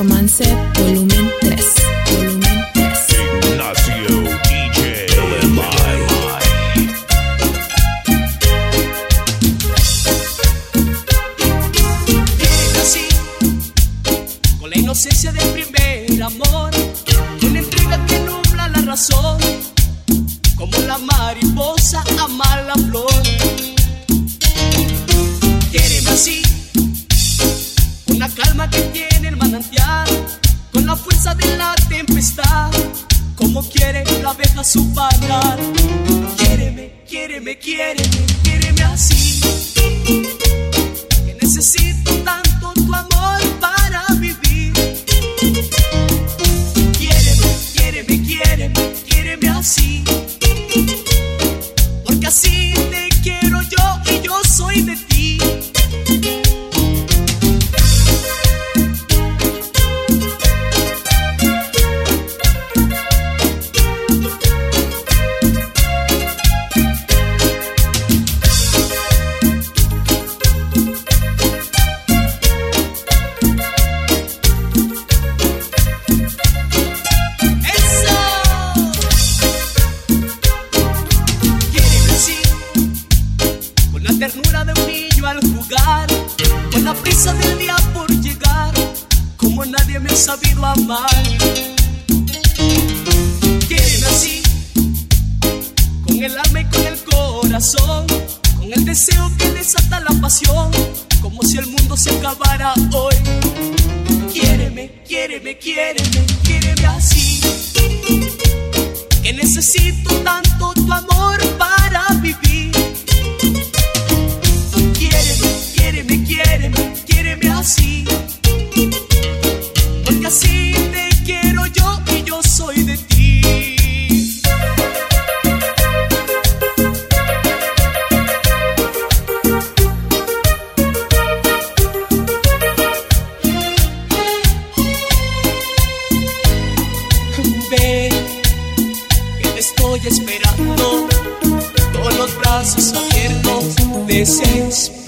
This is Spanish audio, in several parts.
Romance Volumen tempestad, como quiere la abeja su panal. Quiéreme, quiéreme, quiéreme, quiéreme así. Que necesito tanto tu amor para vivir. Quiéreme, quiéreme, quiéreme, quiéreme así. Quiéreme, quiéreme, quiéreme, quiéreme así. Que necesito tanto tu amor para estoy esperando con los brazos abiertos, deseos.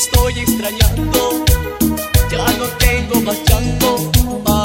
estoy extrañando, ya no tengo más llanto.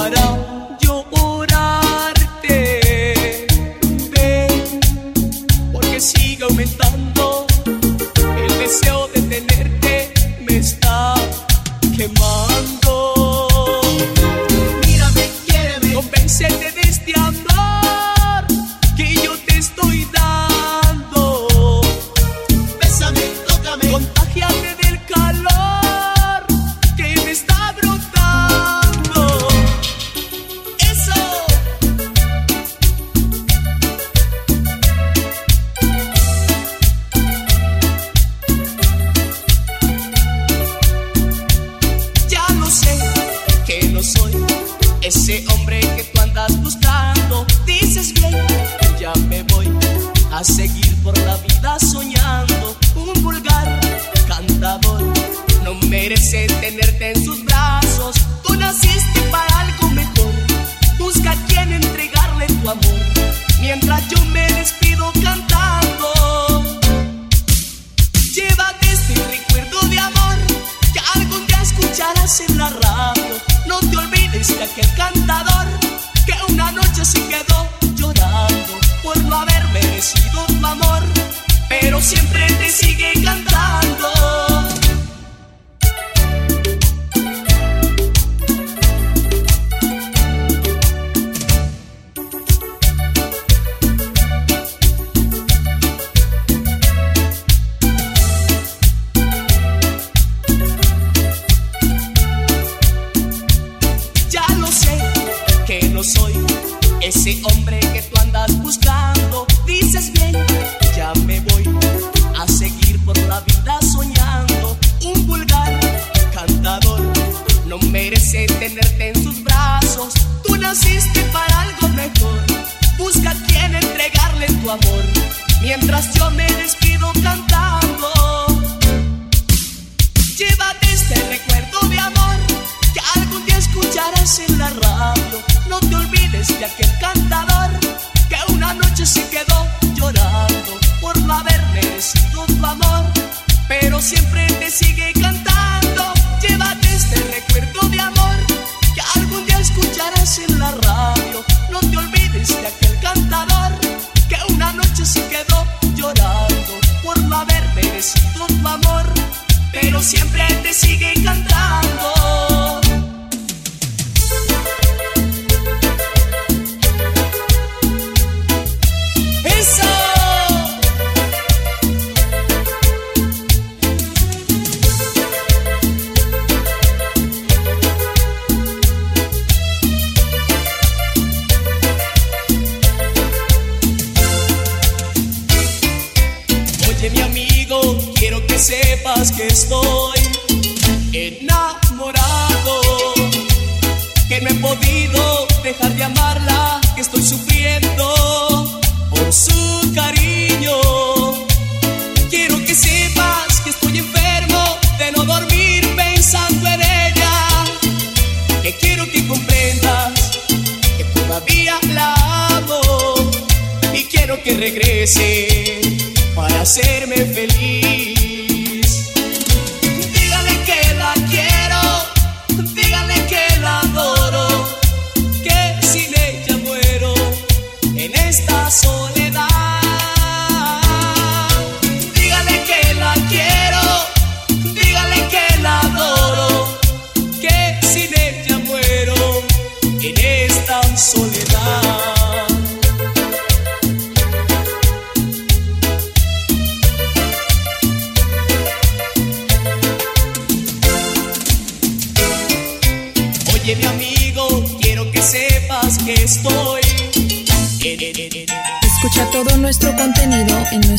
que canta. Ese hombre que comprendas que todavía la amo y quiero que regrese para hacerme feliz.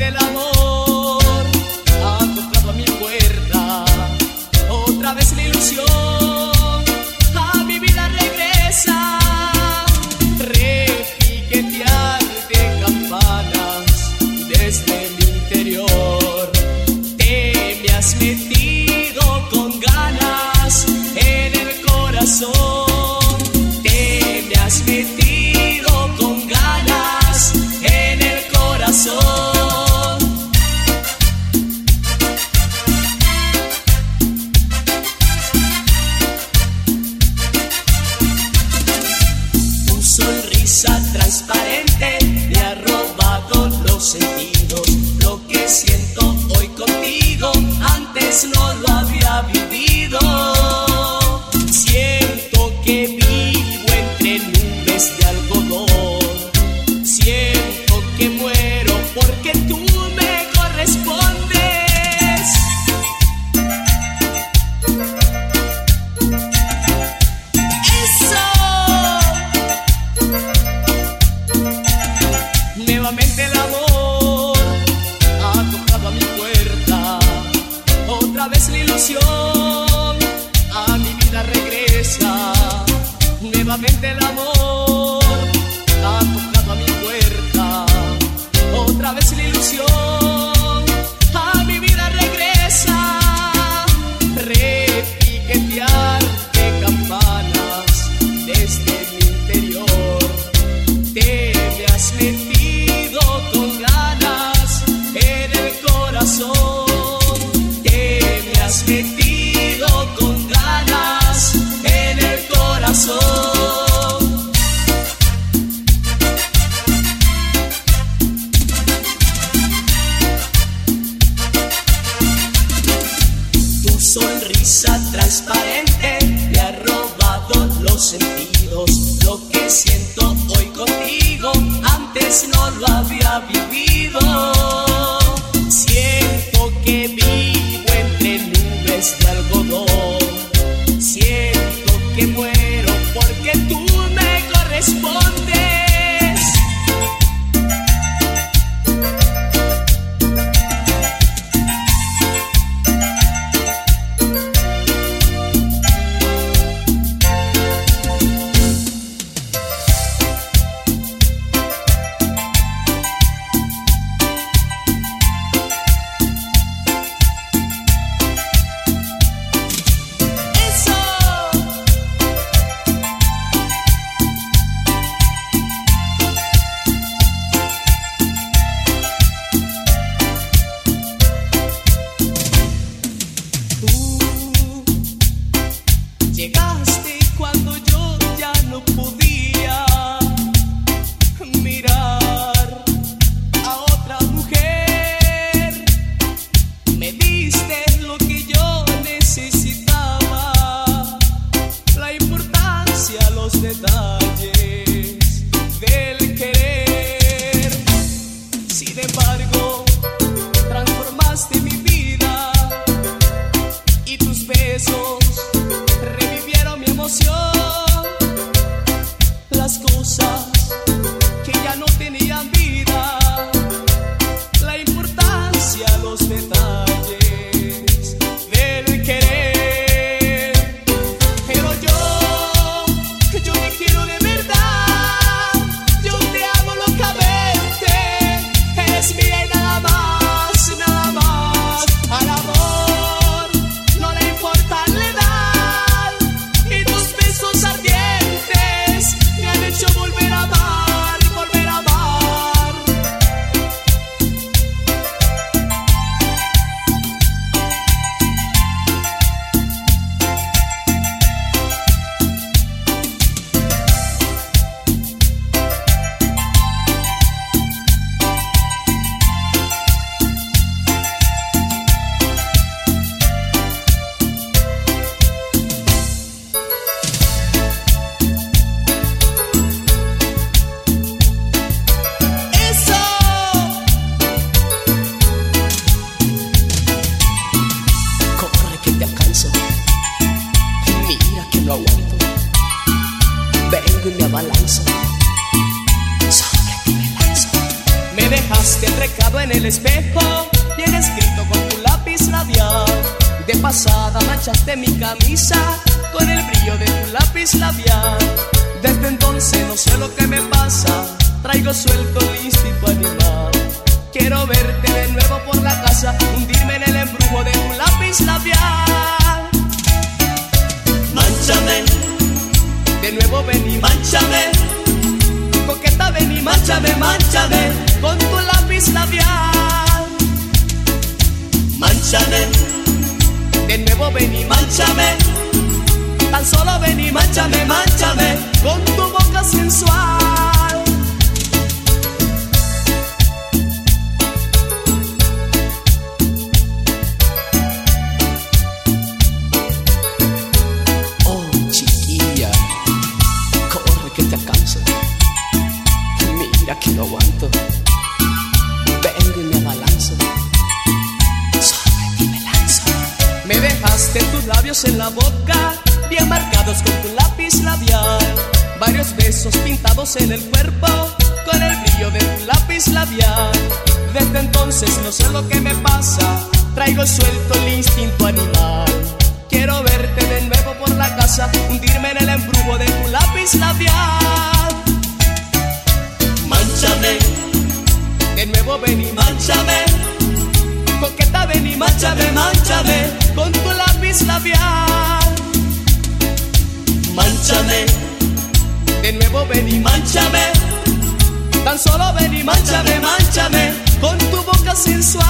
de la si no lo había vivido. você dá. Manchaste mi camisa con el brillo de tu lápiz labial. Desde entonces no sé lo que me pasa, traigo suelto el instinto animal. Quiero verte de nuevo por la casa, hundirme en el embrujo de tu lápiz labial. Manchame, de nuevo ven y manchame. Coqueta ven y manchame, manchame con tu lápiz labial. Manchame, de nuevo ven y manchame. Tan solo ven y manchame, manchame con tu boca sensual. En el cuerpo, con el brillo de tu lápiz labial. Desde entonces no sé lo que me pasa, traigo suelto el instinto animal. Quiero verte de nuevo por la casa, hundirme en el embrujo de tu lápiz labial. Manchame, de nuevo ven y manchame. Coqueta ven y manchame, manchame con tu lápiz labial. Manchame, de nuevo ven y manchame. Tan solo ven y manchame, manchame con tu boca sensual.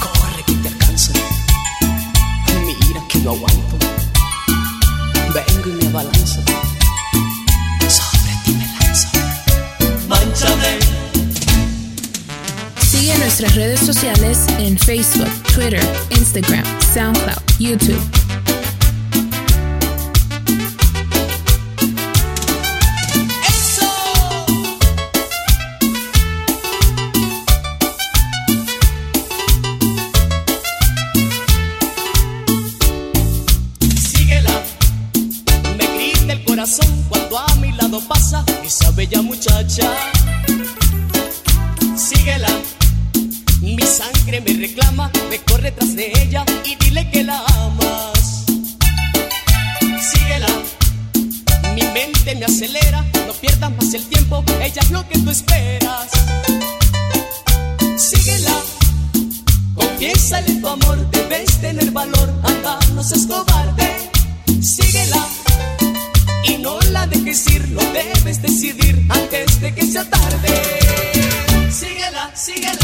Corre que te alcanzo. Mira que no aguanto. Nuestras redes sociales en Facebook, Twitter, Instagram, SoundCloud, YouTube. Cuando a mi lado pasa esa bella muchacha. Síguela, mi sangre me reclama, me corre tras de ella y dile que la amas. Síguela. Mi mente me acelera, no pierdas más el tiempo, ella es lo que tú esperas. Síguela, confiésale tu amor, debes tener valor, anda, no seas cobarde. Síguela, y no la dejes ir, lo debes decidir antes de que sea tarde. Síguela, síguela,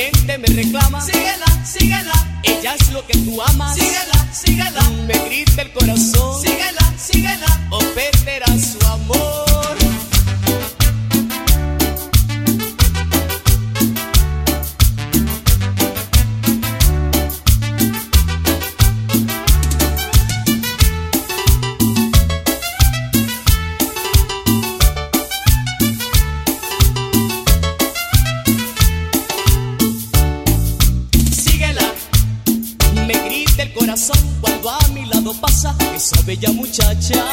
mente me reclama. Síguela, síguela, ella es lo que tú amas. Síguela, síguela, me grita el corazón. Síguela, síguela, el corazón cuando a mi lado pasa esa bella muchacha.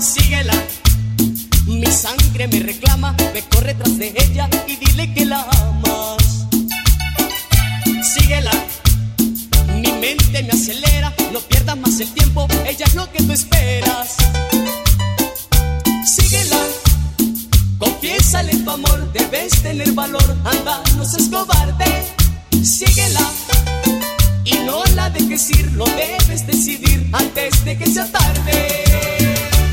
Síguela, mi sangre me reclama, me corre tras de ella y dile que la amas. Síguela, mi mente me acelera, no pierdas más el tiempo, ella es lo que tú esperas. Síguela. Confiésale tu amor, debes tener valor, anda, no seas cobarde, síguela no la dejes ir, lo debes decidir antes de que sea tarde.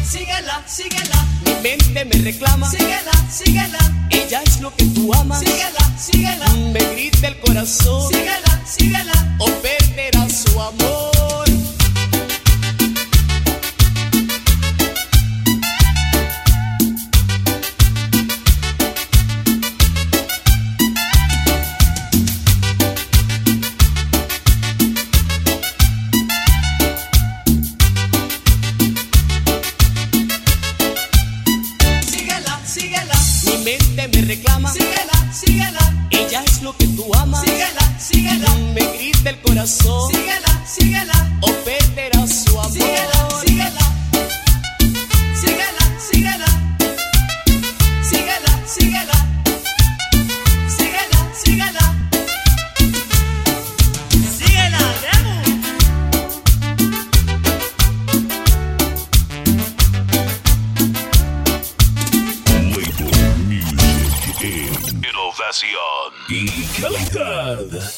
Síguela, síguela, mi mente me reclama, síguela, síguela, ella es lo que tú amas, síguela, síguela, me grita el corazón, síguela, síguela, o perderás su amor. te reclama. Síguela, síguela. Ella es lo que tú amas. Síguela, síguela. Me grita el corazón. Síguela, síguela. Ofenderá su amor. Síguela, síguela. love.